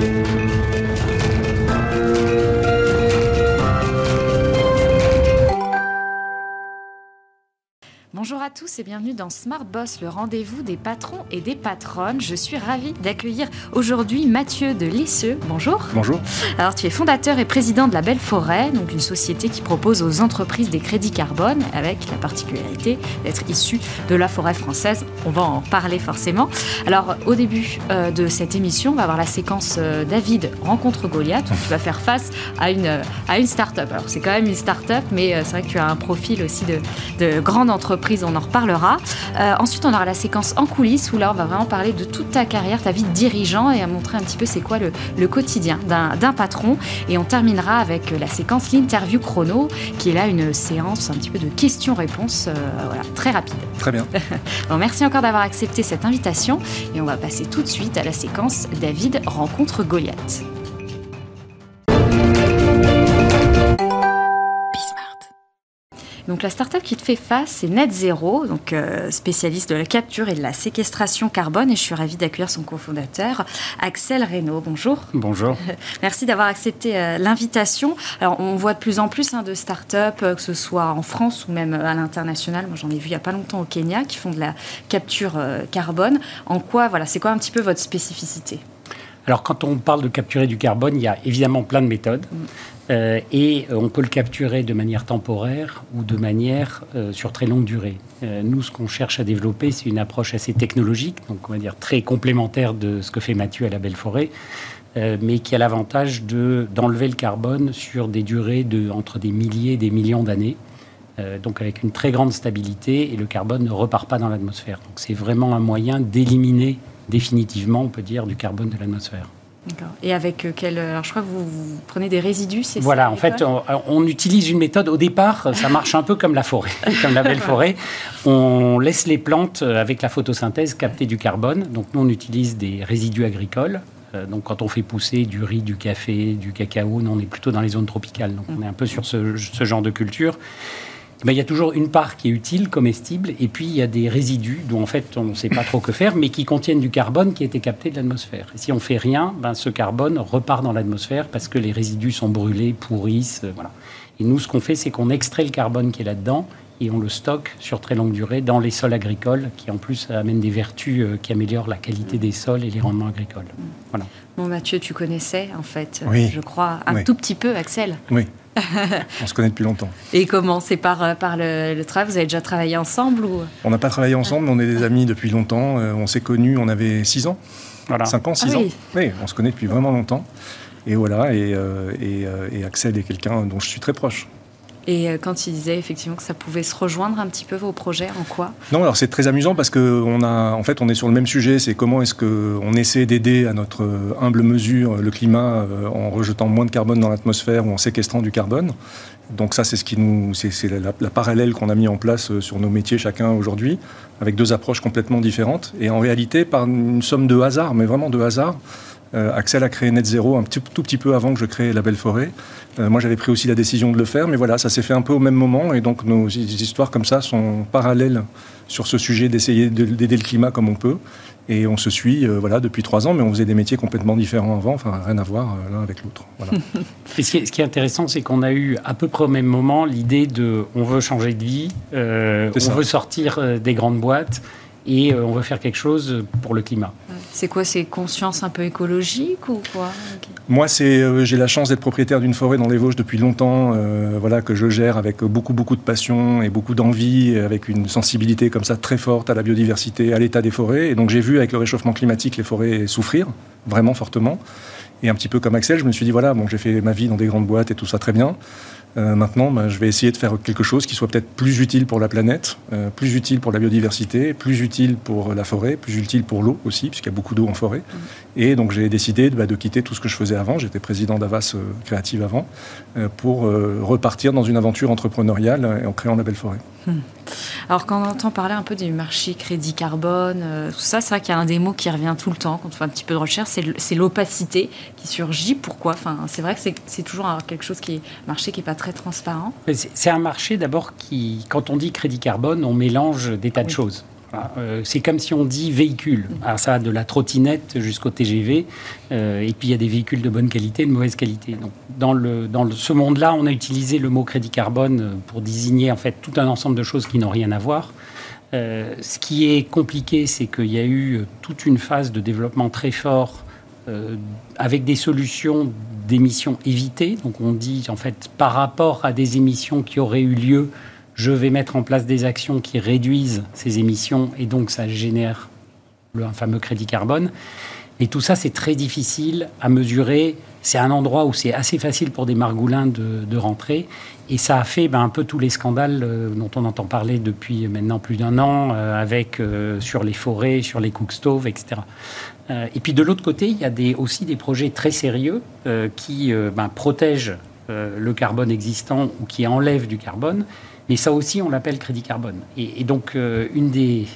Bonjour à tous et bienvenue dans Smart Boss, le rendez-vous des patrons et des patronnes. Je suis ravie d'accueillir aujourd'hui Mathieu de Lisseux. Bonjour. Bonjour. Alors tu es fondateur et président de la Belle Forêt, donc une société qui propose aux entreprises des crédits carbone avec la particularité d'être issue de la forêt française. On va en parler forcément. Alors au début euh, de cette émission, on va avoir la séquence euh, David rencontre Goliath où tu vas faire face à une, à une start-up. Alors c'est quand même une start-up, mais euh, c'est vrai que tu as un profil aussi de, de grande entreprise on en reparlera. Euh, ensuite, on aura la séquence en coulisses où là, on va vraiment parler de toute ta carrière, ta vie de dirigeant et à montrer un petit peu c'est quoi le, le quotidien d'un patron. Et on terminera avec la séquence l'interview chrono, qui est là une séance un petit peu de questions-réponses, euh, voilà, très rapide. Très bien. bon, merci encore d'avoir accepté cette invitation et on va passer tout de suite à la séquence David rencontre Goliath. Donc la start-up qui te fait face, c'est Net Zero, donc euh, spécialiste de la capture et de la séquestration carbone. Et je suis ravie d'accueillir son cofondateur, Axel Reynaud. Bonjour. Bonjour. Merci d'avoir accepté euh, l'invitation. Alors on voit de plus en plus hein, de start-up, euh, que ce soit en France ou même à l'international. Moi j'en ai vu il y a pas longtemps au Kenya qui font de la capture carbone. En quoi, voilà, c'est quoi un petit peu votre spécificité? Alors, quand on parle de capturer du carbone, il y a évidemment plein de méthodes. Euh, et euh, on peut le capturer de manière temporaire ou de manière euh, sur très longue durée. Euh, nous, ce qu'on cherche à développer, c'est une approche assez technologique, donc on va dire très complémentaire de ce que fait Mathieu à la Belle Forêt, mais qui a l'avantage de, d'enlever le carbone sur des durées de entre des milliers et des millions d'années. Donc avec une très grande stabilité et le carbone ne repart pas dans l'atmosphère. Donc c'est vraiment un moyen d'éliminer définitivement, on peut dire, du carbone de l'atmosphère. Et avec euh, quel. Alors je crois que vous, vous prenez des résidus, c'est ça Voilà, en fait, on, on utilise une méthode. Au départ, ça marche un peu comme la forêt, comme la belle forêt. On laisse les plantes, euh, avec la photosynthèse, capter du carbone. Donc, nous, on utilise des résidus agricoles. Euh, Donc, quand on fait pousser du riz, du café, du cacao, nous, on est plutôt dans les zones tropicales. Donc, on est un peu sur ce, ce genre de culture. Ben, il y a toujours une part qui est utile, comestible, et puis il y a des résidus dont en fait on ne sait pas trop que faire, mais qui contiennent du carbone qui a été capté de l'atmosphère. Et si on fait rien, ben, ce carbone repart dans l'atmosphère parce que les résidus sont brûlés, pourrissent, euh, voilà. Et nous, ce qu'on fait, c'est qu'on extrait le carbone qui est là-dedans et on le stocke sur très longue durée dans les sols agricoles, qui en plus amènent des vertus euh, qui améliorent la qualité des sols et les rendements agricoles. Voilà. Bon, Mathieu, tu connaissais en fait, Oui. je crois, un Oui. tout petit peu Axel. Oui. on se connaît depuis longtemps. Et comment? C'est par, euh, par le, le travail? Vous avez déjà travaillé ensemble ou... On n'a pas travaillé ensemble, mais on est des amis depuis longtemps. Euh, on s'est connus, on avait 6 ans, Voilà. 5 ans, 6 Ah ans. oui. Oui, on se connaît depuis vraiment longtemps. Et voilà, et, euh, et, euh, et Axel est quelqu'un dont je suis très proche. Et euh, quand il disait effectivement que ça pouvait se rejoindre un petit peu vos projets, en quoi? Non, alors c'est très amusant parce que on a, en fait, on est sur le même sujet. C'est comment est-ce que on essaie d'aider à notre euh, humble mesure le climat euh, en rejetant moins de carbone dans l'atmosphère ou en séquestrant du carbone. Donc ça, c'est ce qui nous, c'est la, parallèle qu'on a mis en place euh, sur nos métiers chacun aujourd'hui, avec deux approches complètement différentes. Et en réalité, par une somme de hasard, mais vraiment de hasard, euh, Axel a créé Net Zero un petit, tout petit peu avant que je crée La Belle Forêt. Euh, moi, j'avais pris aussi la décision de le faire, mais voilà, ça s'est fait un peu au même moment, et donc nos hi- histoires comme ça sont parallèles sur ce sujet d'essayer de- d'aider le climat comme on peut. Et on se suit, euh, voilà, depuis trois ans, mais on faisait des métiers complètement différents avant, enfin rien à voir euh, l'un avec l'autre. Voilà. Et ce qui est, ce qui est intéressant, c'est qu'on a eu à peu près au même moment l'idée de on veut changer de vie, euh, on ça. veut sortir des grandes boîtes et euh, on veut faire quelque chose pour le climat. C'est quoi C'est conscience un peu écologique ou quoi. Moi, c'est, euh, j'ai la chance d'être propriétaire d'une forêt dans les Vosges depuis longtemps, euh, voilà, que je gère avec beaucoup, beaucoup de passion et beaucoup d'envie, avec une sensibilité comme ça très forte à la biodiversité, à l'état des forêts. Et donc, j'ai vu avec le réchauffement climatique les forêts souffrir vraiment fortement. Et un petit peu comme Axel, je me suis dit voilà, bon, j'ai fait ma vie dans des grandes boîtes et tout ça très bien. Euh, maintenant, ben, je vais essayer de faire quelque chose qui soit peut-être plus utile pour la planète, euh, plus utile pour la biodiversité, plus utile pour la forêt, plus utile pour l'eau aussi, puisqu'il y a beaucoup d'eau en forêt. Et donc j'ai décidé bah, de quitter tout ce que je faisais avant. J'étais président d'Avas euh, Créative avant, euh, pour euh, repartir dans une aventure entrepreneuriale euh, en créant la belle forêt. Alors quand on entend parler un peu du marché crédit carbone, euh, tout ça, c'est vrai qu'il y a un des mots qui revient tout le temps quand on fait un petit peu de recherche, c'est l'opacité qui surgit. Pourquoi? Enfin, C'est vrai que c'est- toujours quelque chose qui est marché qui n'est pas très transparent. C'est un marché d'abord qui, quand on dit crédit carbone, on mélange des tas de choses. Euh, c'est comme si on dit véhicule. Alors ça va de la trottinette jusqu'au TGV. Euh, et puis il y a des véhicules de bonne qualité et de mauvaise qualité. Donc, dans le, dans ce monde-là, on a utilisé le mot crédit carbone pour désigner en fait tout un ensemble de choses qui n'ont rien à voir. ce qui est compliqué, c'est qu'il y a eu toute une phase de développement très fort avec des solutions d'émissions évitées. Donc on dit en fait par rapport à des émissions qui auraient eu lieu je vais mettre en place des actions qui réduisent ces émissions et donc ça génère le fameux crédit carbone. Et tout ça, c'est très difficile à mesurer. C'est un endroit où c'est assez facile pour des margoulins de, rentrer. Et ça a fait ben, un peu tous les scandales euh, dont on entend parler depuis maintenant plus d'un an, euh, avec euh, sur les forêts, sur les cookstoves, etc. et puis de l'autre côté, il y a aussi des projets très sérieux qui ben, protègent le carbone existant ou qui enlèvent du carbone mais ça aussi, on l'appelle crédit carbone. Et, donc, une des.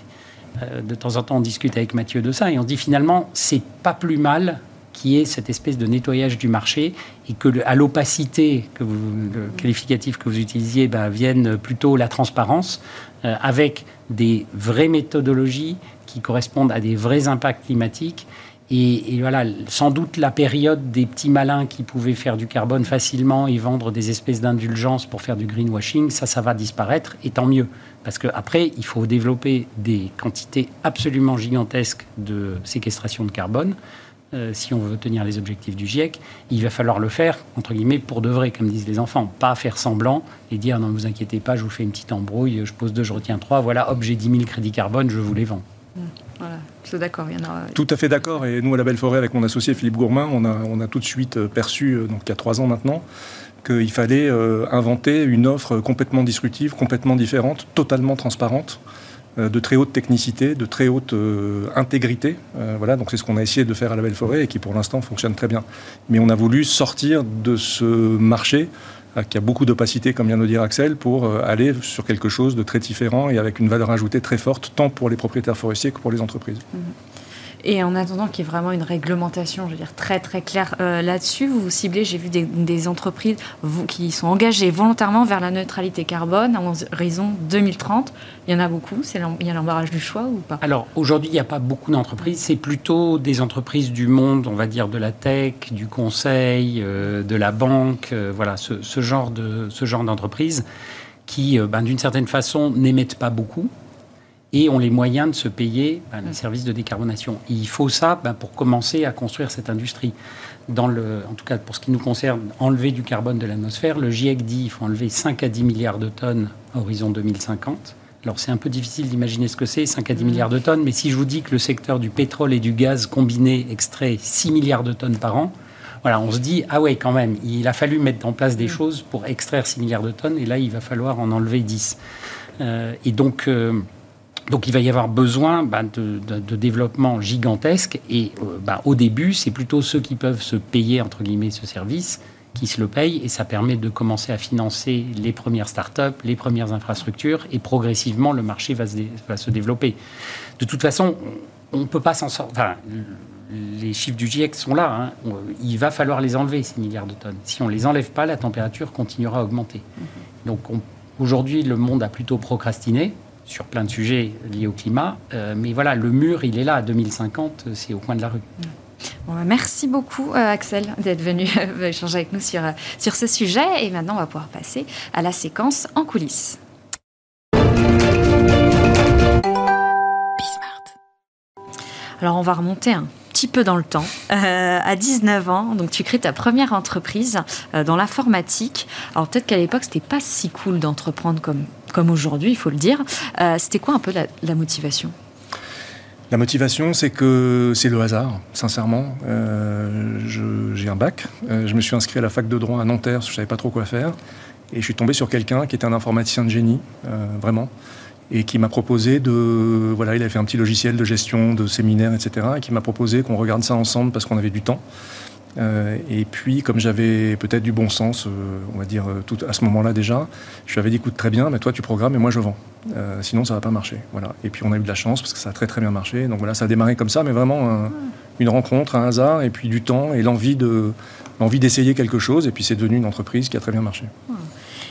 Euh, de temps en temps, on discute avec Mathieu de ça et on dit finalement, c'est pas plus mal qu'il y ait cette espèce de nettoyage du marché et que à l'opacité que vous, le qualificatif que vous utilisiez ben, vienne plutôt la transparence euh, avec des vraies méthodologies qui correspondent à des vrais impacts climatiques et, voilà, sans doute la période des petits malins qui pouvaient faire du carbone facilement et vendre des espèces d'indulgences pour faire du greenwashing, ça, ça va disparaître, et tant mieux. Parce qu'après, il faut développer des quantités absolument gigantesques de séquestration de carbone. Euh, si on veut tenir les objectifs du GIEC, il va falloir le faire, entre guillemets, pour de vrai, comme disent les enfants. Pas faire semblant et dire non, ne vous inquiétez pas, je vous fais une petite embrouille, je pose deux, je retiens trois, voilà, hop, j'ai 10 000 crédits carbone, je vous les vends. Mmh. Tout à fait d'accord. Et nous, à la Belle Forêt, avec mon associé Philippe Gourmain, on a, tout de suite euh, perçu, euh, donc il y a trois ans maintenant, qu'il fallait euh, inventer une offre complètement disruptive, complètement différente, totalement transparente, de très haute technicité, de très haute intégrité. voilà, donc c'est ce qu'on a essayé de faire à la Belle Forêt et qui pour l'instant fonctionne très bien. Mais on a voulu sortir de ce marché qui a beaucoup d'opacité, comme vient de dire Axel, pour euh, aller sur quelque chose de très différent et avec une valeur ajoutée très forte, tant pour les propriétaires forestiers que pour les entreprises. Mhm. Et en attendant qu'il y ait vraiment une réglementation, je veux dire, très très claire euh, là-dessus, vous vous ciblez, j'ai vu des, entreprises qui sont engagées volontairement vers la neutralité carbone à horizon 2030. Il y en a beaucoup, il y a l'embarrage du choix ou pas? Alors aujourd'hui, il n'y a pas beaucoup d'entreprises, c'est plutôt des entreprises du monde, on va dire de la tech, du conseil, euh, de la banque, euh, voilà, ce, ce genre d'entreprises qui, ben, d'une certaine façon, n'émettent pas beaucoup, et ont les moyens de se payer ben, les services de décarbonation. il faut ça ben, pour commencer à construire cette industrie. Dans le, en tout cas, pour ce qui nous concerne, enlever du carbone de l'atmosphère, le GIEC dit qu'il faut enlever 5 à 10 milliards de tonnes à horizon 2050. Alors c'est un peu difficile d'imaginer ce que c'est, 5 à 10 milliards de tonnes, mais si je vous dis que le secteur du pétrole et du gaz combiné extrait 6 milliards de tonnes par an, voilà, on se dit, ah ouais, quand même, il a fallu mettre en place des choses pour extraire 6 milliards de tonnes, et là, il va falloir en enlever 10. Euh, et donc, euh, donc il va y avoir besoin bah, de, développement gigantesque et euh, bah, au début, c'est plutôt ceux qui peuvent se payer, entre guillemets, ce service qui se le payent et ça permet de commencer à financer les premières startups, les premières infrastructures et progressivement le marché va se, va se développer. De toute façon, on ne peut pas s'en sortir. Enfin, les chiffres du GIEC sont là. Hein. Il va falloir les enlever, ces milliards de tonnes. Si on ne les enlève pas, la température continuera à augmenter. Mm-hmm. Donc aujourd'hui, le monde a plutôt procrastiné sur plein de sujets liés au climat. Euh, mais voilà, le mur, il est là à 2050, c'est au coin de la rue. Bah, merci beaucoup, euh, Axel, d'être venu euh, échanger avec nous sur, sur ce sujet. Et maintenant, on va pouvoir passer à la séquence en coulisses. Alors, on va remonter un petit peu dans le temps. à 19 ans, donc tu crées ta première entreprise dans l'informatique. Alors peut-être qu'à l'époque, c'était pas si cool d'entreprendre comme comme aujourd'hui, il faut le dire. Euh, c'était quoi un peu la, motivation? La motivation, c'est que c'est le hasard, sincèrement. Euh, j'ai un bac, euh, je me suis inscrit à la fac de droit à Nanterre, je ne savais pas trop quoi faire, et je suis tombé sur quelqu'un qui était un informaticien de génie, vraiment, et qui m'a proposé de... Voilà, il avait fait un petit logiciel de gestion, de séminaire, etc., et qui m'a proposé qu'on regarde ça ensemble parce qu'on avait du temps. Euh, et puis, comme j'avais peut-être du bon sens, euh, on va dire, euh, tout, à ce moment-là déjà, je lui avais dit, écoute, très bien, mais toi, tu programmes et moi, je vends. sinon, ça va pas marcher. Voilà. Et puis, on a eu de la chance parce que ça a très, très bien marché. Donc voilà, ça a démarré comme ça, mais vraiment une rencontre, un hasard, et puis du temps et l'envie de, l'envie d'essayer quelque chose. Et puis, c'est devenu une entreprise qui a très bien marché.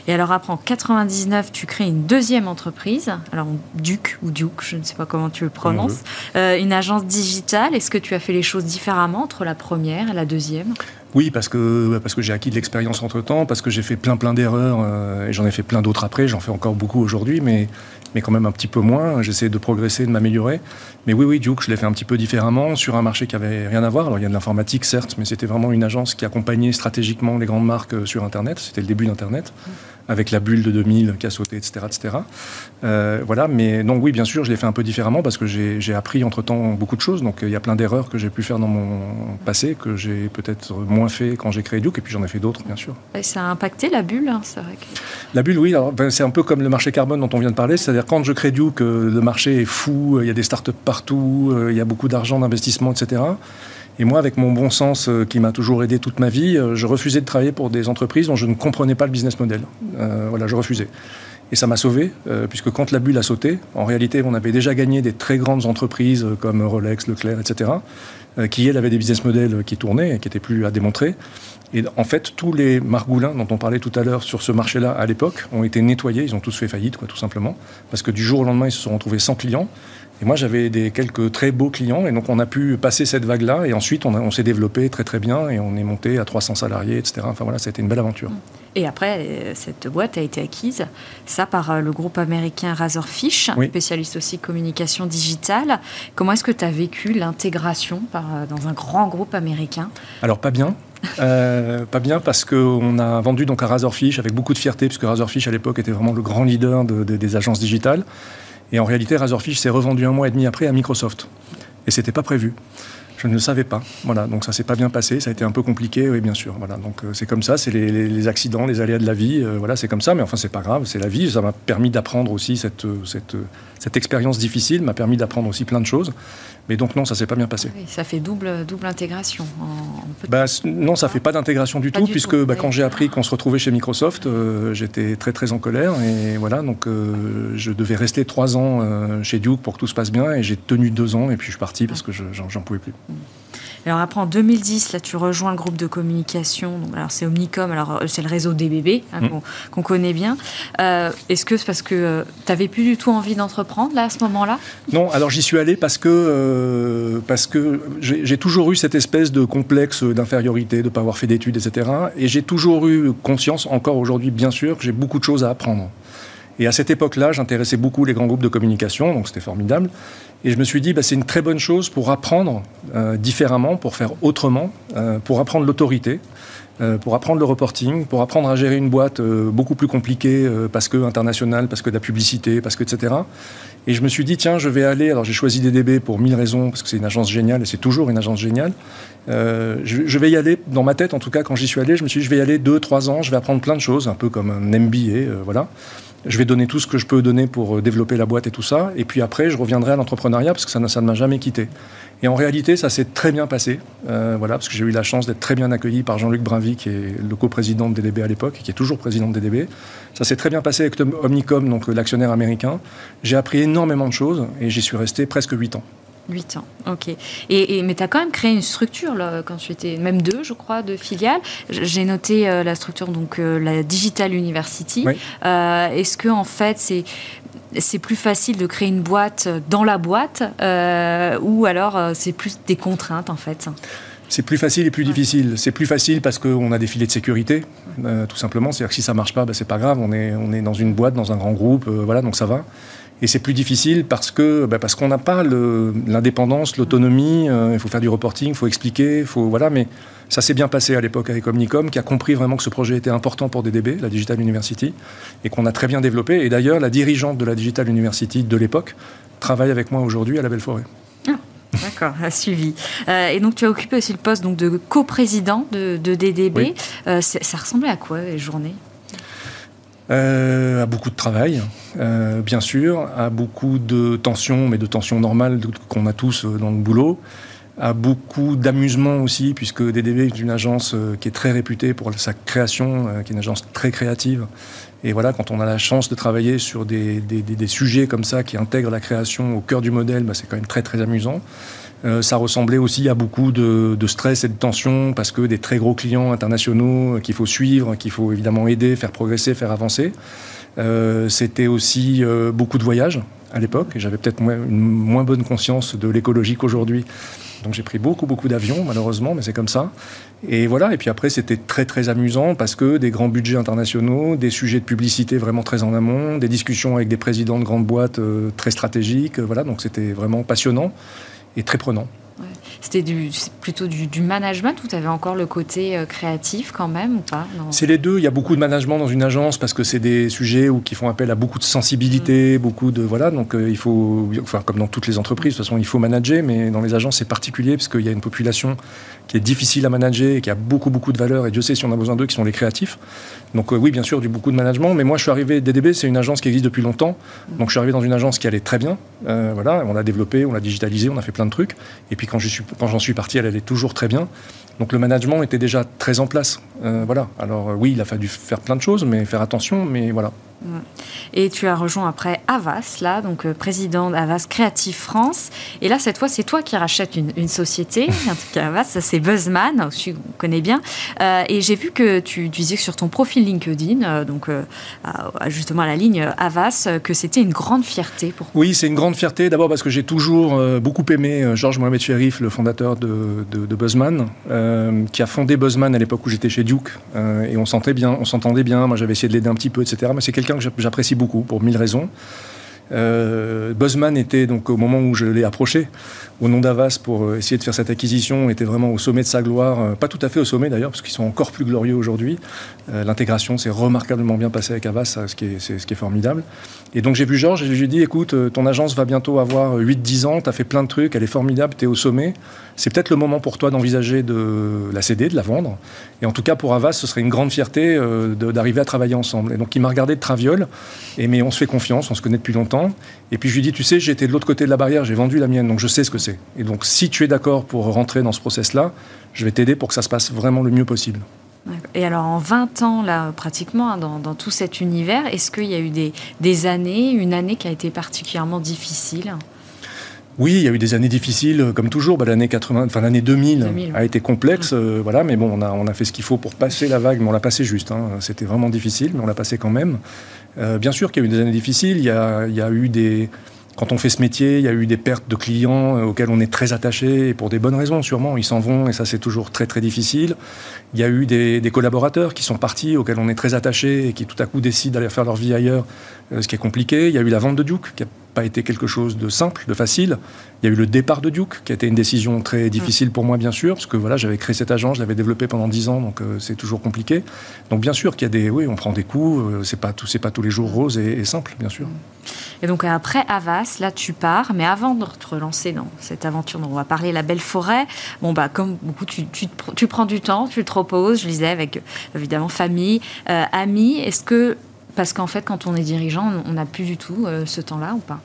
Et alors après, en 99, tu crées une deuxième entreprise, alors Duc ou Duke, je ne sais pas comment tu le prononces, euh, une agence digitale. Est-ce que tu as fait les choses différemment entre la première et la deuxième? Oui, parce que, parce que j'ai acquis de l'expérience entre-temps, parce que j'ai fait plein plein d'erreurs, euh, et j'en ai fait plein d'autres après, j'en fais encore beaucoup aujourd'hui, mais, mais quand même un petit peu moins. J'essaie de progresser, de m'améliorer. Mais oui, oui, Duke, je l'ai fait un petit peu différemment, sur un marché qui avait rien à voir. Alors il y a de l'informatique, certes, mais c'était vraiment une agence qui accompagnait stratégiququement les grandes marques euh, sur Internet. C'était le début d'Internet avec la bulle de 2000 qui a sauté, etc. etc. Euh, voilà, mais donc oui, bien sûr, je l'ai fait un peu différemment parce que j'ai appris entre-temps beaucoup de choses. Donc il y a plein d'erreurs que j'ai pu faire dans mon passé, que j'ai peut-être moins fait quand j'ai créé Duke, et puis j'en ai fait d'autres, bien sûr. Et ça a impacté la bulle, hein, c'est vrai La bulle, oui, ben, c'est un peu comme le marché carbone dont on vient de parler, c'est-à-dire quand je crée Duke, euh, le marché est fou, il y a des startups partout, euh, il y a beaucoup d'argent d'investissement, etc. Et moi, avec mon bon sens euh, qui m'a toujours aidé toute ma vie, euh, je refusais de travailler pour des entreprises dont je ne comprenais pas le business model. Euh, voilà, je refusais. Et ça m'a sauvé, puisque quand la bulle a sauté, en réalité, on avait déjà gagné des très grandes entreprises comme Rolex, Leclerc, etc., qui, elles, avaient des business models qui tournaient et qui n'étaient plus à démontrer. Et en fait, tous les margoulins dont on parlait tout à l'heure sur ce marché-là à l'époque ont été nettoyés, ils ont tous fait faillite, quoi, tout simplement, parce que du jour au lendemain, ils se sont retrouvés sans clients. Et moi, j'avais des quelques très beaux clients, et donc on a pu passer cette vague-là, et ensuite on, on s'est développé très très bien, et on est monté à 300 salariés, etc. Enfin voilà, ça a été une belle aventure. Et après, euh, cette boîte a été acquise, ça par euh, le groupe américain Razorfish, spécialiste aussi communication digitale. Comment est-ce que tu as vécu l'intégration euh, dans un grand groupe américain? Alors pas bien, pas bien parce qu'on a vendu donc à Razorfish avec beaucoup de fierté, puisque Razorfish à l'époque était vraiment le grand leader des agences digitales. Et en réalité, Razorfish s'est revendu un mois et demi après à Microsoft. Et c'était pas prévu. Je ne le savais pas. Voilà, donc ça s'est pas bien passé, ça a été un peu compliqué, oui, bien sûr. Voilà, donc euh, c'est comme ça, c'est les, accidents, les aléas de la vie. Euh, voilà, c'est comme ça, mais enfin c'est pas grave, c'est la vie. Ça m'a permis d'apprendre aussi cette, euh, cette, cette expérience difficile, m'a permis d'apprendre aussi plein de choses. Mais donc non, ça s'est pas bien passé. ça fait double, double intégration. bah, non, ça fait pas d'intégration du tout, puisque bah, quand j'ai appris qu'on se retrouvait chez Microsoft, j'étais très très en colère et voilà, donc je devais rester trois ans chez Duke pour que tout se passe bien et j'ai tenu deux ans et puis je suis parti parce que j'en pouvais plus. Alors après, en 2010, là, tu rejoins le groupe de communication. alors c'est Omnicom, alors euh, c'est le réseau DBB hein, mm. qu'on connaît bien. Euh, est-ce que c'est parce que euh, tu n'avais plus du tout envie d'entreprendre là à ce moment-là? Non, alors j'y suis allé parce que parce que j'ai toujours eu cette espèce de complexe d'infériorité, de ne pas avoir fait d'études, etc. Et j'ai toujours eu conscience, encore aujourd'hui bien sûr, que j'ai beaucoup de choses à apprendre. Et à cette époque-là, j'intéressais beaucoup les grands groupes de communication, donc c'était formidable. Et je me suis dit, bah, c'est une très bonne chose pour apprendre euh, différemment, pour faire autrement, euh, pour apprendre l'autorité, euh, pour apprendre le reporting, pour apprendre à gérer une boîte beaucoup plus compliquée parce que internationale, parce que de la publicité, parce que etc. Et je me suis dit, tiens, je vais aller. Alors j'ai choisi DDB pour mille raisons, parce que c'est une agence géniale et c'est toujours une agence géniale. Je, je, vais y aller, dans ma tête en tout cas, quand j'y suis allé, je me suis dit, je vais y aller deux, trois ans, je vais apprendre plein de choses, un peu comme un MBA, voilà je vais donner tout ce que je peux donner pour euh, développer la boîte et tout ça. Et puis après, je reviendrai à l'entrepreneuriat parce que ça, ne m'a jamais quitté. Et en réalité, ça s'est très bien passé. Euh, voilà, parce que j'ai eu la chance d'être très bien accueilli par Jean-Luc Brinvy, qui est le coprésident de DDB à l'époque, et qui est toujours président de DDB. Ça s'est très bien passé avec Omnicom, donc l'actionnaire américain. J'ai appris énormément de choses et j'y suis resté presque 8 ans. 8 ans, ok. Et, mais tu as quand même créé une structure, là, quand tu étais, même deux, je crois, de filiales. J'ai noté euh, la structure, donc euh, la Digital University. Euh, est-ce que, en fait, c'est. C'est plus facile de créer une boîte dans la boîte ou alors c'est plus des contraintes en fait? C'est plus facile et plus difficile. C'est plus facile parce qu'on a des filets de sécurité, tout simplement. C'est-à-dire que si ça marche pas, ben, c'est pas grave. On est, on est dans une boîte, dans un grand groupe, voilà, donc ça va. Et c'est plus difficile parce que bah, parce qu'on n'a pas l'indépendance, l'autonomie. Euh, il faut faire du reporting, il faut expliquer, faut voilà. Mais ça s'est bien passé à l'époque avec Omnicom, qui a compris vraiment que ce projet était important pour DDB, la Digital University, et qu'on a très bien développé. Et d'ailleurs, la dirigeante de la Digital University de l'époque travaille avec moi aujourd'hui à la Belle-Forêt. Ah, d'accord, suivi. Euh, et donc tu as occupé aussi le poste donc, de coprésident de, de DDB. Euh, ça ressemblait à quoi les journées? Euh, à beaucoup de travail, euh, bien sûr, à beaucoup de tensions, mais de tensions normales qu'on a tous euh, dans le boulot, à beaucoup d'amusement aussi, puisque DDB est une agence qui est très réputée pour sa création, qui est une agence très créative. Et voilà, quand on a la chance de travailler sur des, des, des sujets comme ça qui intègrent la création au cœur du modèle, bah, c'est quand même très très amusant. Ça ressemblait aussi à beaucoup de, stress et de tension parce que des très gros clients internationaux qu'il faut suivre, qu'il faut évidemment aider, faire progresser, faire avancer. C'était aussi beaucoup de voyages à l'époque j'avais peut-être une moins bonne conscience de l'écologie qu'aujourd'hui. Donc j'ai pris beaucoup, beaucoup d'avions, malheureusement, mais c'est comme ça. Et voilà, et puis après, c'était très, très amusant parce que des grands budgets internationaux, des sujets de publicité vraiment très en amont, des discussions avec des présidents de grandes boîtes euh, très stratégiques. Voilà, donc c'était vraiment passionnant et très prenant. C'était plutôt du, management ou tu avais encore le côté euh, créatif quand même ou pas? C'est les deux. Il y a beaucoup de management dans une agence parce que c'est des sujets où, qui font appel à beaucoup de sensibilité, mm. beaucoup de. Voilà, donc euh, il faut. Enfin, comme dans toutes les entreprises, de toute façon, il faut manager, mais dans les agences, c'est particulier parce qu'il y a une population qui est difficile à manager et qui a beaucoup, beaucoup de valeur. Et Dieu sait si on a besoin d'eux, qui sont les créatifs. Donc, euh, oui, bien sûr, du beaucoup de management. Mais moi, je suis arrivé. DDB, c'est une agence qui existe depuis longtemps. Donc, je suis arrivé dans une agence qui allait très bien. voilà, on l'a développé, on l'a digitalisé, on a fait plein de trucs. Et puis, quand je suis j'en suis parti, elle allait toujours très bien. Donc le management était déjà très en place. Euh, voilà. Alors euh, oui, il a fallu faire plein de choses, mais faire attention. Mais voilà. Et tu as rejoint après Avas, là, donc euh, président d'Avas Creative France. Et là, cette fois, c'est toi qui rachètes une, société. en tout cas, Avas, c'est Buzzman, aussi on connaît bien. Euh, et j'ai vu que tu, disais sur ton profil LinkedIn, euh, donc justement à la ligne Avas, que c'était une grande fierté pour Oui, c'est une grande fierté. D'abord parce que j'ai toujours beaucoup aimé Georges Mohamed Sherif, le fondateur de, de Buzzman, qui a fondé Buzzman à l'époque où j'étais chez Duke. et on s'entendait bien, on s'entendait bien. Moi, j'avais essayé de l'aider un petit peu, etc. Mais c'est quelqu'un que j'apprécie beaucoup pour mille raisons. Euh, Buzzman était donc au moment où je l'ai approché au nom d'Avas pour euh, essayer de faire cette acquisition était vraiment au sommet de sa gloire, euh, pas tout à fait au sommet d'ailleurs parce qu'ils sont encore plus glorieux aujourd'hui. L'intégration s'est remarquablement bien passée avec Avas, ce qui est, formidable. Et donc j'ai vu Georges et je lui ai dit écoute, ton agence va bientôt avoir 8-10 ans, tu fait plein de trucs, elle est formidable, tu es au sommet. C'est peut-être le moment pour toi d'envisager de la céder, de la vendre. Et en tout cas pour Avas, ce serait une grande fierté d'arriver à travailler ensemble. Et donc il m'a regardé de traviole, et mais on se fait confiance, on se connaît depuis longtemps et puis je lui dis, tu sais, j'étais de l'autre côté de la barrière, j'ai vendu la mienne, donc je sais ce que c'est. Et donc si tu es d'accord pour rentrer dans ce process-là, je vais t'aider pour que ça se passe vraiment le mieux possible. Et alors en 20 ans, là, pratiquement, hein, dans, tout cet univers, est-ce qu'il y a eu des, années, une année qui a été particulièrement difficile? Oui, il y a eu des années difficiles, comme toujours. Bah, l'année 80, enfin l'année 2000, a été complexe, euh, voilà. Mais bon, on a, on a fait ce qu'il faut pour passer la vague, mais on l'a passé juste. Hein. C'était vraiment difficile, mais on l'a passé quand même. Euh, bien sûr qu'il y a eu des années difficiles. Il y a, eu des quand on fait ce métier, il y a eu des pertes de clients euh, auxquels on est très attaché, et pour des bonnes raisons sûrement. Ils s'en vont, et ça c'est toujours très très difficile. Il y a eu des, collaborateurs qui sont partis, auxquels on est très attaché, et qui tout à coup décident d'aller faire leur vie ailleurs, euh, ce qui est compliqué. Il y a eu la vente de Duke, pas été quelque chose de simple, de facile. Il y a eu le départ de Duke, qui a été une décision très difficile pour moi, bien sûr, parce que voilà, j'avais créé cet agent, je l'avais développé pendant 10 ans, donc euh, c'est toujours compliqué. Donc bien sûr qu'il y a des... Oui, on prend des coups, euh, c'est pas, tout, pas tous les jours rose et, simple, bien sûr. Et donc après Avas, là tu pars, mais avant de te relancer dans cette aventure dont on va parler, la belle forêt, bon bah comme beaucoup, tu, tu, prends du temps, tu te reposes, je disais, avec évidemment famille, amis. Est-ce que parce qu'en fait, quand on est dirigeant, on n'a plus du tout euh, ce temps-là ou pas?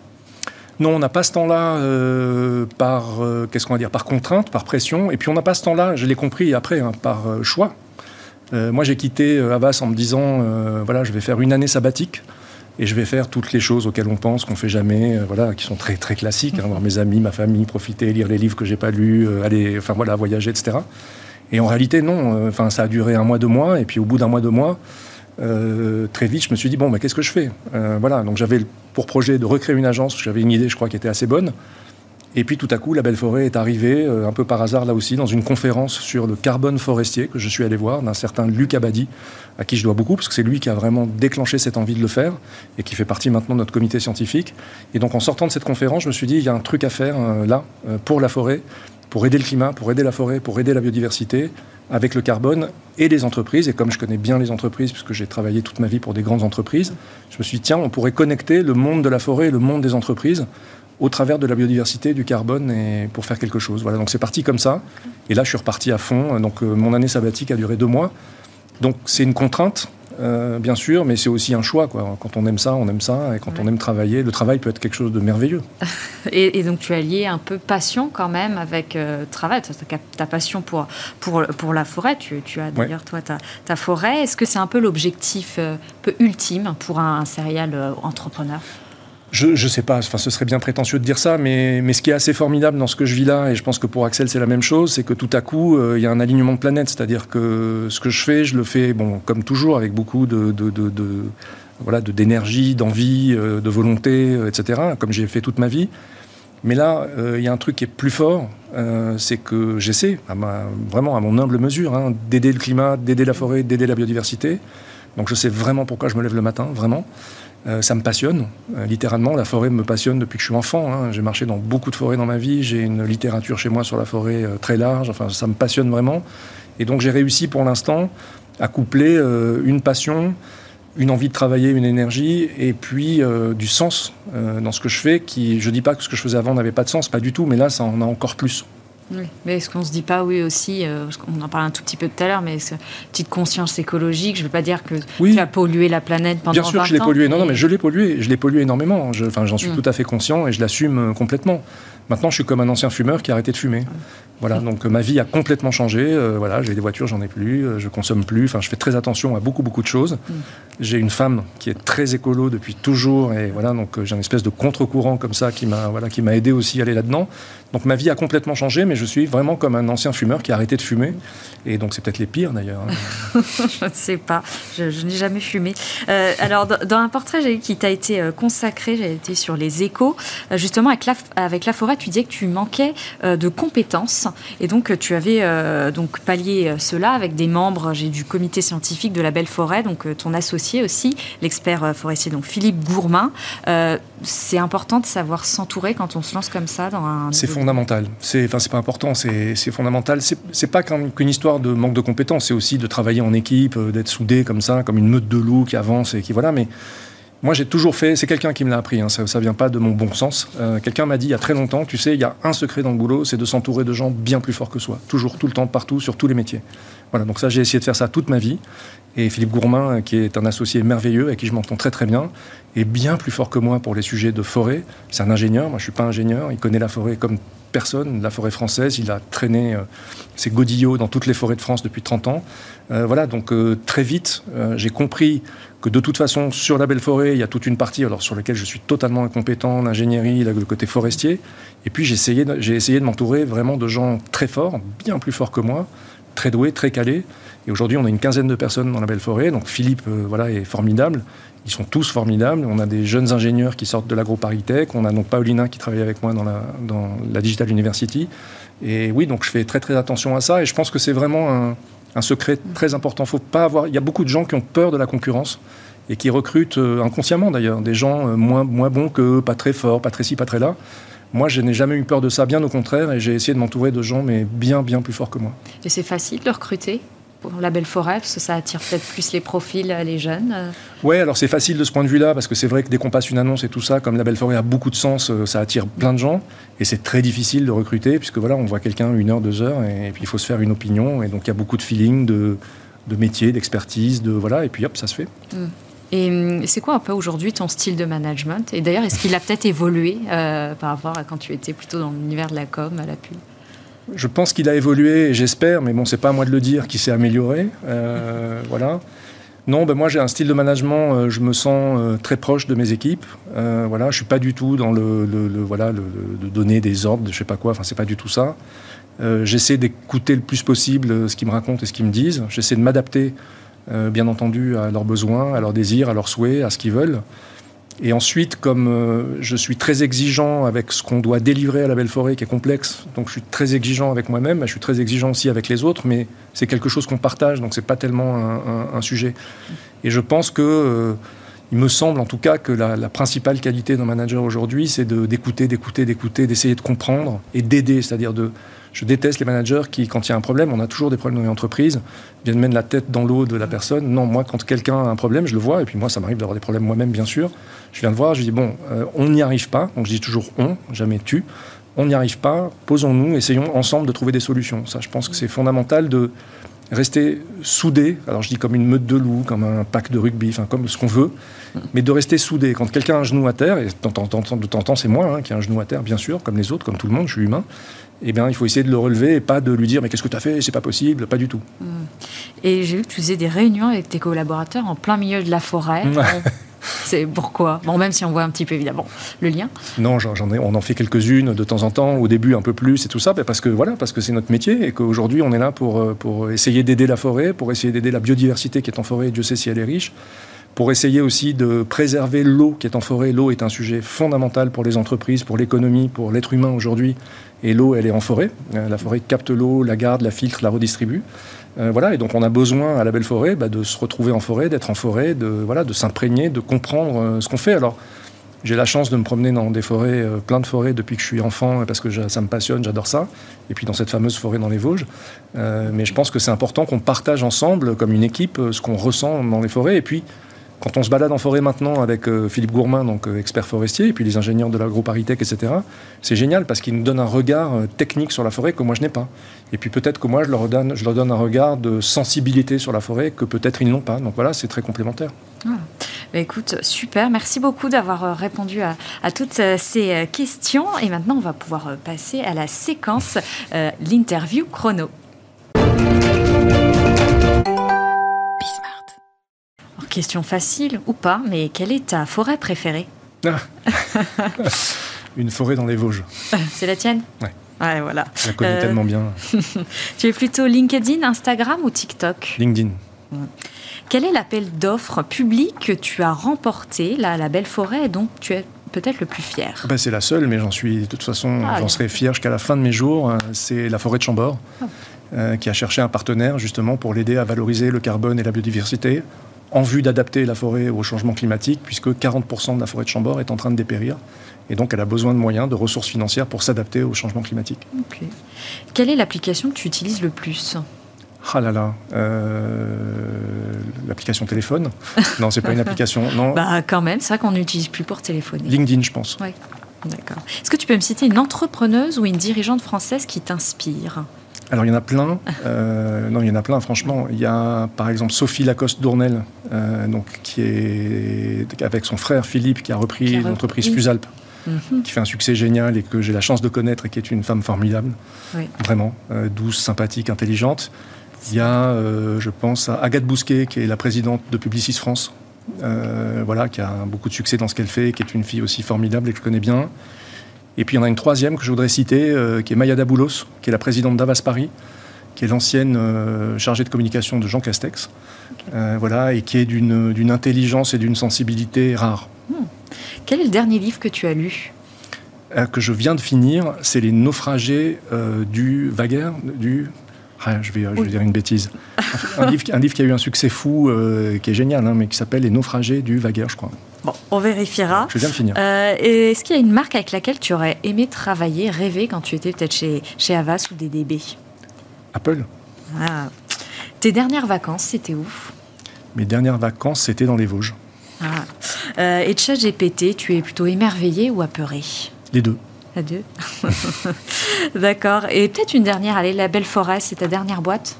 Non, on n'a pas ce temps-là euh, par euh, qu'est-ce qu'on va dire par contrainte, par pression, et puis on n'a pas ce temps-là. Je l'ai compris après hein, par choix. moi, j'ai quitté Avas en me disant voilà, je vais faire une année sabbatique et je vais faire toutes les choses auxquelles on pense qu'on fait jamais, voilà, qui sont très très classiques, hein, voir mes amis, ma famille, profiter, lire les livres que j'ai pas lus, aller, enfin voilà, voyager, etc. Et en réalité, non. Enfin, ça a duré un mois, deux mois, et puis au bout d'un mois, deux mois. Euh, très vite, je me suis dit, bon, bah, qu'est-ce que je fais euh, Voilà, donc j'avais pour projet de recréer une agence, j'avais une idée, je crois, qui était assez bonne. Et puis tout à coup, la Belle Forêt est arrivée, euh, un peu par hasard là aussi, dans une conférence sur le carbone forestier que je suis allé voir, d'un certain Luc Abadi, à qui je dois beaucoup, parce que c'est lui qui a vraiment déclenché cette envie de le faire, et qui fait partie maintenant de notre comité scientifique. Et donc en sortant de cette conférence, je me suis dit, il y a un truc à faire là, pour la forêt, pour aider le climat, pour aider la forêt, pour aider la biodiversité, avec le carbone et les entreprises. Et comme je connais bien les entreprises, puisque j'ai travaillé toute ma vie pour des grandes entreprises, je me suis dit, tiens, on pourrait connecter le monde de la forêt et le monde des entreprises au travers de la biodiversité, du carbone, et pour faire quelque chose. Voilà, donc c'est parti comme ça. Et là, je suis reparti à fond. Donc euh, mon année sabbatique a duré deux mois. Donc c'est une contrainte, euh, bien sûr, mais c'est aussi un choix. Quoi. Quand on aime ça, on aime ça, et quand on aime travailler, le travail peut être quelque chose de merveilleux. et, donc tu as lié un peu passion quand même avec euh, travail, ta, ta, passion pour, pour, pour la forêt, tu, tu as d'ailleurs toi ta, ta forêt. Est-ce que c'est un peu l'objectif euh, peu ultime pour un, un serial entrepreneur? Je ne sais pas, enfin, ce serait bien prétentieux de dire ça, mais, mais ce qui est assez formidable dans ce que je vis là, et je pense que pour Axel c'est la même chose, c'est que tout à coup, euh, il y a un alignement de planètes. C'est-à-dire que ce que je fais, je le fais, bon, comme toujours, avec beaucoup de, de, de, de voilà, d'énergie, d'envie, euh, de volonté, euh, etc., comme j'ai fait toute ma vie. Mais là, il y a un truc qui est plus fort, c'est que j'essaie, vraiment à mon humble mesure, hein, d'aider le climat, d'aider la forêt, d'aider la biodiversité. Donc je sais vraiment pourquoi je me lève le matin, vraiment. Euh, ça me passionne, euh, littéralement. La forêt me passionne depuis que je suis enfant. Hein. J'ai marché dans beaucoup de forêts dans ma vie. J'ai une littérature chez moi sur la forêt euh, très large. Enfin, ça me passionne vraiment. Et donc, j'ai réussi pour l'instant à coupler une passion, une envie de travailler, une énergie, et puis du sens dans ce que je fais. Qui, je dis pas que ce que je faisais avant n'avait pas de sens, pas du tout, mais là, ça en a encore plus. Oui. Mais est-ce qu'on ne se dit pas, oui, aussi, euh, on en parlait un tout petit peu tout à l'heure, mais cette petite conscience écologique, je ne veux pas dire que tu as pollué la planète pendant Bien sûr que je l'ai pollué. Non, non, mais je l'ai pollué. Je l'ai pollué énormément. Enfin, j'en suis mm. tout à fait conscient et je l'assume euh, complètement. Maintenant, je suis comme un ancien fumeur qui a arrêté de fumer. Voilà, donc ma vie a complètement changé. Euh, voilà, j'ai des voitures, j'en ai plus, euh, je consomme plus. Enfin, je fais très attention à beaucoup beaucoup de choses. Mm. J'ai une femme qui est très écolo depuis toujours, et voilà, donc euh, j'ai une espèce de contre-courant comme ça qui m'a voilà qui m'a aidé aussi à aller là-dedans. Donc ma vie a complètement changé, mais je suis vraiment comme un ancien fumeur qui a arrêté de fumer. Et donc c'est peut-être les pires d'ailleurs. Hein. je ne sais pas, je, n'ai jamais fumé. alors dans, un portrait j'ai qui t'a été consacré, j'ai été sur les échos, justement avec la, avec la forêt, tu disais que tu manquais de compétences. Et donc, tu avais euh, donc pallié cela avec des membres du comité scientifique de la Belle Forêt, donc euh, ton associé aussi, l'expert euh, forestier, donc Philippe Gourmain. c'est important de savoir s'entourer quand on se lance comme ça dans un. C'est fondamental. C'est, enfin, c'est pas important, c'est, fondamental. C'est, c'est pas qu'une histoire de manque de compétences, c'est aussi de travailler en équipe, d'être soudé comme ça, comme une meute de loups qui avance et qui voilà. Mais moi, j'ai toujours fait, c'est quelqu'un qui me l'a appris, hein, ça ne vient pas de mon bon sens. Euh, quelqu'un m'a dit il y a très longtemps, tu sais, il y a un secret dans le boulot, c'est de s'entourer de gens bien plus forts que soi. Toujours, tout le temps, partout, sur tous les métiers. Voilà, donc ça, j'ai essayé de faire ça toute ma vie. Et Philippe Gourmain, euh, qui est un associé merveilleux, avec qui je m'entends très très bien, est bien plus fort que moi pour les sujets de forêt. C'est un ingénieur, moi je ne suis pas ingénieur, il connaît la forêt comme personne, la forêt française. Il a traîné euh, ses godillots dans toutes les forêts de France depuis 30 ans. voilà, donc très vite, j'ai compris que de toute façon, sur la belle forêt, il y a toute une partie alors, sur laquelle je suis totalement incompétent, l'ingénierie, le côté forestier. Et puis j'ai essayé, j'ai essayé de m'entourer vraiment de gens très forts, bien plus forts que moi, très doués, très calés. Et aujourd'hui, on a une quinzaine de personnes dans la belle forêt. Donc Philippe euh, voilà, est formidable. Ils sont tous formidables. On a des jeunes ingénieurs qui sortent de l'agro-paritech. On a donc Paulina qui travaille avec moi dans la, dans la Digital University. Et oui, donc je fais très très attention à ça. Et je pense que c'est vraiment un, un secret très important. Faut pas avoir. Il y a beaucoup de gens qui ont peur de la concurrence et qui recrutent euh, inconsciemment d'ailleurs des gens euh, moins, moins bons que pas très forts, pas très ci, pas très là. Moi, je n'ai jamais eu peur de ça, bien au contraire, et j'ai essayé de m'entourer de gens, mais bien, bien plus forts que moi. Et c'est facile de recruter? Pour la belle forêt Parce que ça attire peut-être plus les profils, euh, les jeunes euh. Oui, alors c'est facile de ce point de vue-là, parce que c'est vrai que dès qu'on passe une annonce et tout ça, comme la belle forêt a beaucoup de sens, euh, ça attire plein de gens. Et c'est très difficile de recruter, puisque voilà, on voit quelqu'un une heure, deux heures, et, puis il faut se faire une opinion. Et donc il y a beaucoup de feeling, de, de métier, d'expertise, de voilà, et puis hop, ça se fait. Mm. Et hum, c'est quoi un peu aujourd'hui ton style de management? Et d'ailleurs, est-ce qu'il a peut-être évolué par rapport à quand tu étais plutôt dans l'univers de la com, à la pub? Je pense qu'il a évolué, j'espère, mais bon, c'est pas à moi de le dire, qu'il s'est amélioré. Euh, voilà. Non, ben moi j'ai un style de management, euh, je me sens euh, très proche de mes équipes. voilà, je suis pas du tout dans le, voilà de donner des ordres, je sais pas quoi. Enfin, c'est pas du tout ça. J'essaie d'écouter le plus possible ce qu'ils me racontent et ce qu'ils me disent. J'essaie de m'adapter, bien entendu, à leurs besoins, à leurs désirs, à leurs souhaits, à ce qu'ils veulent. Et ensuite, comme euh, je suis très exigeant avec ce qu'on doit délivrer à la belle forêt, qui est complexe, donc je suis très exigeant avec moi-même, je suis très exigeant aussi avec les autres, mais c'est quelque chose qu'on partage, donc c'est pas tellement un, sujet. Et je pense que, euh, il me semble en tout cas que la, la principale qualité d'un manager aujourd'hui, c'est d'écouter, d'écouter, d'écouter, d'essayer de comprendre et d'aider, c'est-à-dire de je déteste les managers qui, quand il y a un problème, on a toujours des problèmes dans les entreprises, viennent mettre la tête dans l'eau de la personne. Non, moi, quand quelqu'un a un problème, je le vois, et puis moi, ça m'arrive d'avoir des problèmes moi-même, bien sûr. Je viens de voir, je dis, bon, euh, on n'y arrive pas, donc je dis toujours on, jamais tu. On n'y arrive pas, posons-nous, essayons ensemble de trouver des solutions. Ça, je pense que c'est fondamental de rester soudé. Alors, je dis comme une meute de loups, comme un pack de rugby, enfin, comme ce qu'on veut, mais de rester soudé. Quand quelqu'un a un genou à terre, et de temps en temps, c'est moi hein, qui ai un genou à terre, bien sûr, comme les autres, comme tout le monde, je suis humain, eh bien, il faut essayer de le relever et pas de lui dire mais qu'est-ce que tu as fait, c'est pas possible, pas du tout. Et j'ai vu que tu faisais des réunions avec tes collaborateurs en plein milieu de la forêt. C'est pourquoi? Bon, même si on voit un petit peu évidemment le lien. Non, j'en ai, on en fait quelques-unes de temps en temps, au début un peu plus et tout ça, parce que voilà, parce que c'est notre métier et qu'aujourd'hui on est là pour, euh, pour essayer d'aider la forêt, pour essayer d'aider la biodiversité qui est en forêt, Dieu sait si elle est riche, pour essayer aussi de préserver l'eau qui est en forêt. L'eau est un sujet fondamental pour les entreprises, pour l'économie, pour l'être humain aujourd'hui. Et l'eau, elle est en forêt. Euh, la forêt capte l'eau, la garde, la filtre, la redistribue. Euh, voilà, et donc on a besoin à la belle forêt bah, de se retrouver en forêt, d'être en forêt, de, voilà, de s'imprégner, de comprendre euh, ce qu'on fait. Alors, j'ai la chance de me promener dans des forêts, plein de forêts depuis que je suis enfant, parce que ça me passionne, j'adore ça. Et puis dans cette fameuse forêt dans les Vosges. mais je pense que c'est important qu'on partage ensemble, comme une équipe, ce qu'on ressent dans les forêts. Et puis, quand on se balade en forêt maintenant avec euh, Philippe Gourmain, donc euh, expert forestier, et puis les ingénieurs de l'agroparitech, etc., c'est génial parce qu'ils nous donnent un regard euh, technique sur la forêt que moi je n'ai pas. Et puis peut-être que moi je leur, donne, je leur donne un regard de sensibilité sur la forêt que peut-être ils n'ont pas. Donc voilà, c'est très complémentaire. Ah. Bah, écoute, super. Merci beaucoup d'avoir répondu à, toutes ces questions. Et maintenant, on va pouvoir passer à la séquence, l'interview chrono. Question facile ou pas, mais quelle est ta forêt préférée ah. Une forêt dans les Vosges. C'est la tienne Ouais. Ouais, voilà. Je la connais euh, tellement bien. tu es plutôt LinkedIn, Instagram ou TikTok LinkedIn. Quel est l'appel d'offres public que tu as remporté, là, la Belle Forêt, et dont tu es peut-être le plus fier ah ben, C'est la seule, mais j'en suis de toute façon, ah, j'en serai fier jusqu'à la fin de mes jours. C'est la forêt de Chambord, euh, qui a cherché un partenaire justement pour l'aider à valoriser le carbone et la biodiversité en vue d'adapter la forêt au changement climatique, puisque 40% de la forêt de Chambord est en train de dépérir. Et donc, elle a besoin de moyens, de ressources financières pour s'adapter au changement climatique. Quelle est l'application que tu utilises le plus? Ah là là, euh, l'application téléphone? Non, c'est pas une application. Non. Bah quand même, c'est vrai qu'on n'utilise plus pour téléphoner. LinkedIn, je pense. Oui, d'accord. Est-ce que tu peux me citer une entrepreneuse ou une dirigeante française qui t'inspire? Alors il y en a plein. Euh, non, il y en a plein, franchement. Il y a par exemple Sophie Lacoste Dournel, euh, donc, qui est avec son frère Philippe, qui a repris l'entreprise Fusalp, mhm. qui fait un succès génial et que j'ai la chance de connaître et qui est une femme formidable. Vraiment, euh, douce, sympathique, intelligente. Il y a, je pense, à Agathe Bousquet, qui est la présidente de Publicis France, voilà, qui a beaucoup de succès dans ce qu'elle fait, qui est une fille aussi formidable et que je connais bien. Et puis il y en a une troisième que je voudrais citer, euh, qui est Maya Daboulos, qui est la présidente d'Avas Paris, qui est l'ancienne euh, chargée de communication de Jean Castex, euh, voilà, et qui est d'une intelligence et d'une sensibilité rare. Hmm. Quel est le dernier livre que tu as lu? Que je viens de finir, c'est Les naufragés du Vaguer, du ah, je, vais, je vais dire une bêtise. Un livre, un livre, qui a eu un succès fou, qui est génial, hein, mais qui s'appelle Les naufragés du Vaguer, je crois. Bon, on vérifiera. Je viens de finir. Euh, Est-ce qu'il y a une marque avec laquelle tu aurais aimé travailler, rêver quand tu étais peut-être chez, chez Avas ou DDB Apple. Ah. Tes dernières vacances, c'était où? Mes dernières vacances, c'était dans les Vosges. Ah. Euh, et chat GPT, tu es plutôt émerveillé ou apeuré? Les deux. Les deux D'accord. Et peut-être une dernière, allez, la Belle Forêt, c'est ta dernière boîte?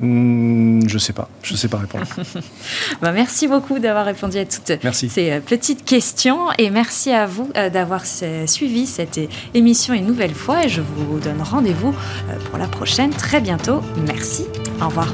Hmm, je sais pas, je sais pas répondre. bah, merci beaucoup d'avoir répondu à toutes ces euh, petites questions et merci à vous euh, d'avoir suivi cette émission une nouvelle fois et je vous donne rendez-vous euh, pour la prochaine très bientôt. Merci, au revoir.